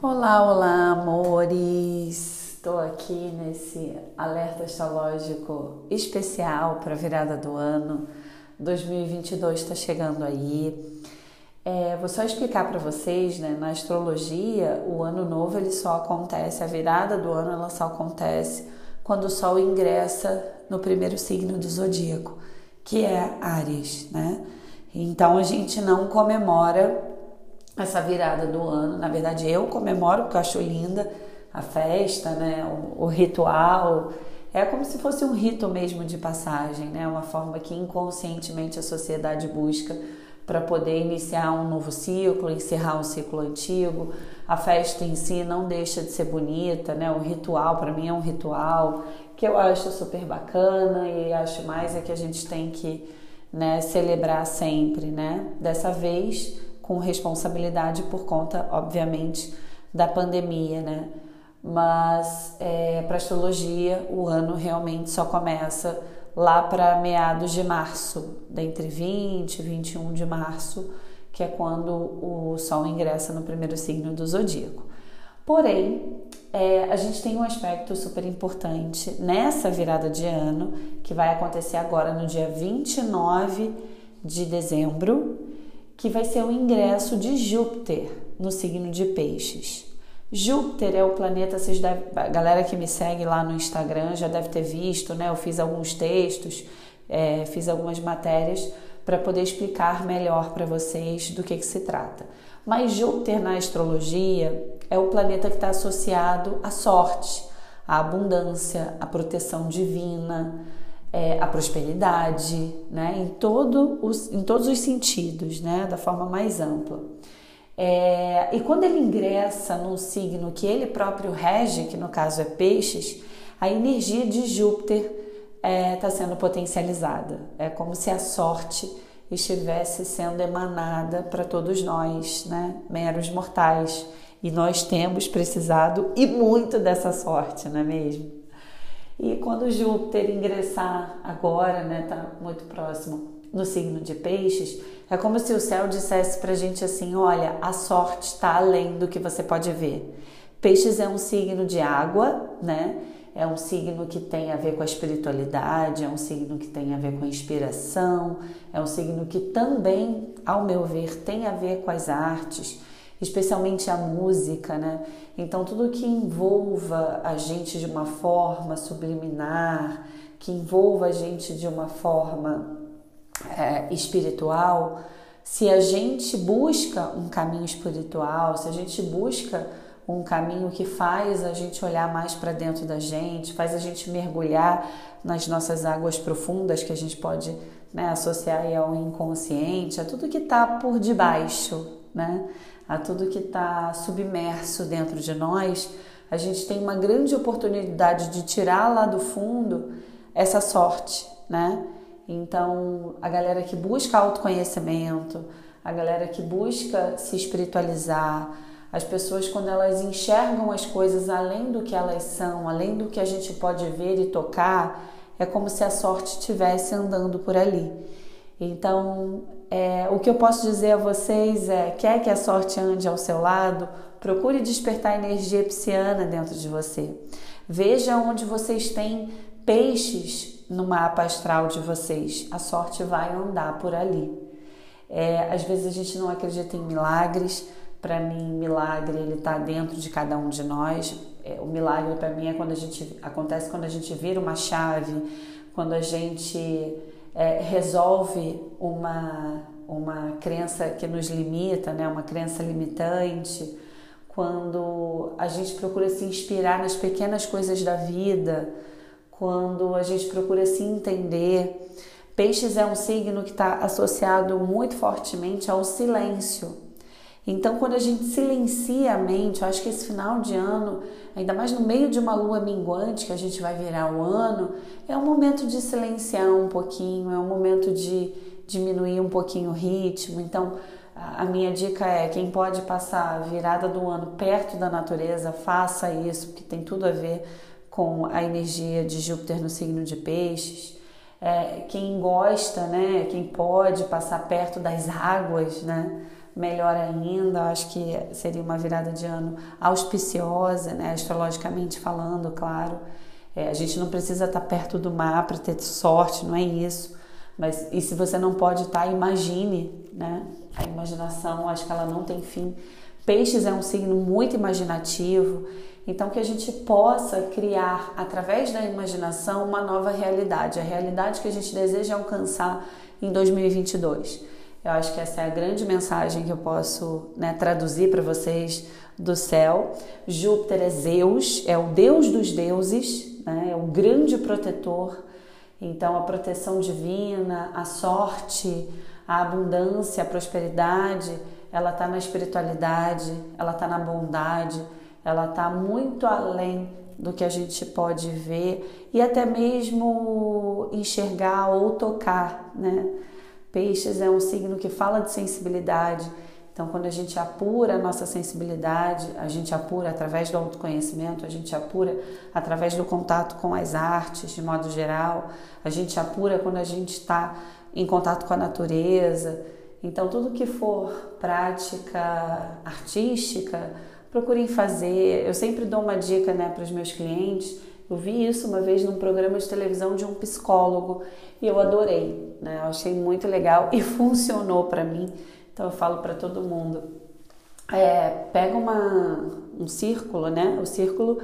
Olá, olá, amores! Estou aqui nesse alerta astrológico especial para a virada do ano. 2022 está chegando aí. É, vou só explicar para vocês, né? Na astrologia, o ano novo ele só acontece, a virada do ano ela só acontece quando o Sol ingressa no primeiro signo do zodíaco, que é Áries, né? Então a gente não comemora essa virada do ano. Na verdade, eu comemoro porque eu acho linda a festa, né? O, o, ritual. É como se fosse um rito mesmo de passagem, né? Uma forma que inconscientemente a sociedade busca para poder iniciar um novo ciclo, encerrar um ciclo antigo. A festa em si não deixa de ser bonita, né? O ritual para mim é um ritual que eu acho super bacana e acho mais é que a gente tem que né, celebrar sempre, né? Dessa vez com responsabilidade por conta, obviamente, da pandemia, né? Mas é, para astrologia, o ano realmente só começa lá para meados de março, entre 20 e 21 de março, que é quando o Sol ingressa no primeiro signo do zodíaco. Porém, é, a gente tem um aspecto super importante nessa virada de ano, que vai acontecer agora no dia 29 de dezembro, que vai ser o ingresso de Júpiter no signo de Peixes. Júpiter é o planeta, vocês a galera que me segue lá no Instagram já deve ter visto, né? Eu fiz alguns textos, é, fiz algumas matérias para poder explicar melhor para vocês do que, que se trata. Mas Júpiter na astrologia é o planeta que está associado à sorte, à abundância, à proteção divina, é, a prosperidade, né? em, todo os, em todos os sentidos, né? da forma mais ampla. É, e quando ele ingressa num signo que ele próprio rege, que no caso é peixes, a energia de Júpiter está é, tá sendo potencializada. É como se a sorte estivesse sendo emanada para todos nós, né? meros mortais. E nós temos precisado e muito dessa sorte, não é mesmo? E quando Júpiter ingressar agora, né, tá muito próximo no signo de Peixes, é como se o céu dissesse pra gente assim: olha, a sorte está além do que você pode ver. Peixes é um signo de água, né? É um signo que tem a ver com a espiritualidade, é um signo que tem a ver com a inspiração, é um signo que também, ao meu ver, tem a ver com as artes especialmente a música, né? Então, tudo que envolva a gente de uma forma subliminar, que envolva a gente de uma forma é, espiritual, se a gente busca um caminho espiritual, se a gente busca um caminho que faz a gente olhar mais para dentro da gente, faz a gente mergulhar nas nossas águas profundas que a gente pode né, associar ao inconsciente, a tudo que está por debaixo, né? a tudo que está submerso dentro de nós, a gente tem uma grande oportunidade de tirar lá do fundo essa sorte, né? Então, a galera que busca autoconhecimento, a galera que busca se espiritualizar, as pessoas quando elas enxergam as coisas além do que elas são, além do que a gente pode ver e tocar, é como se a sorte estivesse andando por ali. Então, é, o que eu posso dizer a vocês é: quer que a sorte ande ao seu lado? Procure despertar energia pisciana dentro de você. Veja onde vocês têm peixes no mapa astral de vocês. A sorte vai andar por ali. É, às vezes a gente não acredita em milagres. Para mim, milagre ele está dentro de cada um de nós. É, o milagre para mim é quando a gente acontece quando a gente vira uma chave, quando a gente é, resolve uma, uma crença que nos limita, né? uma crença limitante, quando a gente procura se inspirar nas pequenas coisas da vida, quando a gente procura se entender. Peixes é um signo que está associado muito fortemente ao silêncio. Então, quando a gente silencia a mente, eu acho que esse final de ano, ainda mais no meio de uma lua minguante, que a gente vai virar o ano, é um momento de silenciar um pouquinho, é um momento de diminuir um pouquinho o ritmo. Então, a minha dica é: quem pode passar a virada do ano perto da natureza, faça isso, porque tem tudo a ver com a energia de Júpiter no signo de Peixes. É, quem gosta, né, quem pode passar perto das águas, né, melhor ainda. Acho que seria uma virada de ano auspiciosa, né? astrologicamente falando, claro. É, a gente não precisa estar perto do mar para ter sorte, não é isso. Mas e se você não pode estar, imagine, né? A imaginação, acho que ela não tem fim. Peixes é um signo muito imaginativo, então que a gente possa criar através da imaginação uma nova realidade, a realidade que a gente deseja alcançar em 2022. Eu acho que essa é a grande mensagem que eu posso né, traduzir para vocês do céu. Júpiter é Zeus, é o deus dos deuses, né, é o grande protetor. Então, a proteção divina, a sorte, a abundância, a prosperidade, ela está na espiritualidade, ela está na bondade, ela está muito além do que a gente pode ver e até mesmo enxergar ou tocar, né? Peixes é um signo que fala de sensibilidade. Então, quando a gente apura a nossa sensibilidade, a gente apura através do autoconhecimento, a gente apura através do contato com as artes, de modo geral, a gente apura quando a gente está em contato com a natureza. Então, tudo que for prática artística, procurem fazer. Eu sempre dou uma dica né, para os meus clientes. Eu vi isso uma vez num programa de televisão de um psicólogo e eu adorei, né? Eu achei muito legal e funcionou para mim. Então eu falo para todo mundo: é, pega uma, um círculo, né? O círculo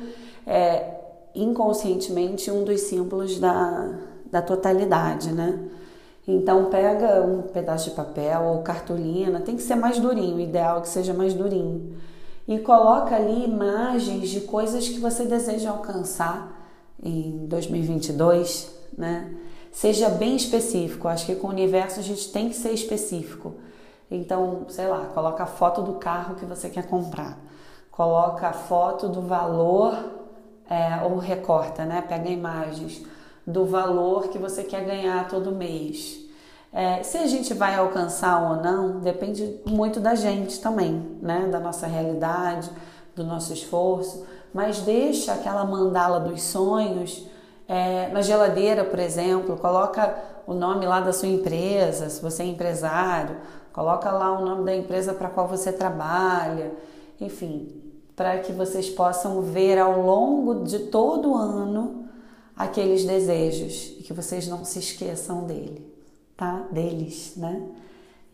é inconscientemente um dos símbolos da, da totalidade, né? Então pega um pedaço de papel ou cartolina, tem que ser mais durinho, o ideal é que seja mais durinho. E coloca ali imagens de coisas que você deseja alcançar em 2022, né? Seja bem específico. Acho que com o universo a gente tem que ser específico. Então, sei lá, coloca a foto do carro que você quer comprar. Coloca a foto do valor é, ou recorta, né? Pega imagens do valor que você quer ganhar todo mês. É, se a gente vai alcançar ou não, depende muito da gente também, né? Da nossa realidade, do nosso esforço. Mas deixa aquela mandala dos sonhos é, na geladeira, por exemplo, coloca o nome lá da sua empresa, se você é empresário, coloca lá o nome da empresa para qual você trabalha, enfim, para que vocês possam ver ao longo de todo o ano aqueles desejos e que vocês não se esqueçam dele, tá? Deles, né?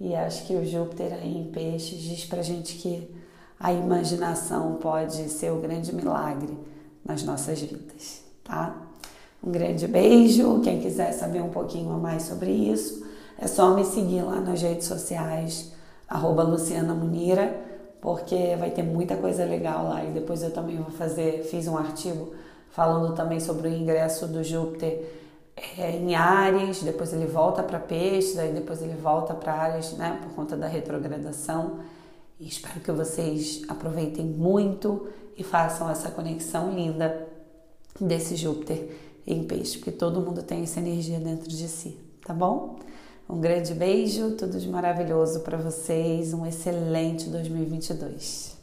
E acho que o Júpiter aí em peixes diz pra gente que a imaginação pode ser o grande milagre nas nossas vidas, tá? Um grande beijo. Quem quiser saber um pouquinho a mais sobre isso, é só me seguir lá nas redes sociais, arroba Luciana Munira, porque vai ter muita coisa legal lá. E depois eu também vou fazer, fiz um artigo falando também sobre o ingresso do Júpiter é, em Ares, depois ele volta para Peixes, aí depois ele volta para Ares, né, por conta da retrogradação. E espero que vocês aproveitem muito e façam essa conexão linda desse Júpiter em Peixe, porque todo mundo tem essa energia dentro de si, tá bom? Um grande beijo, tudo de maravilhoso para vocês, um excelente 2022.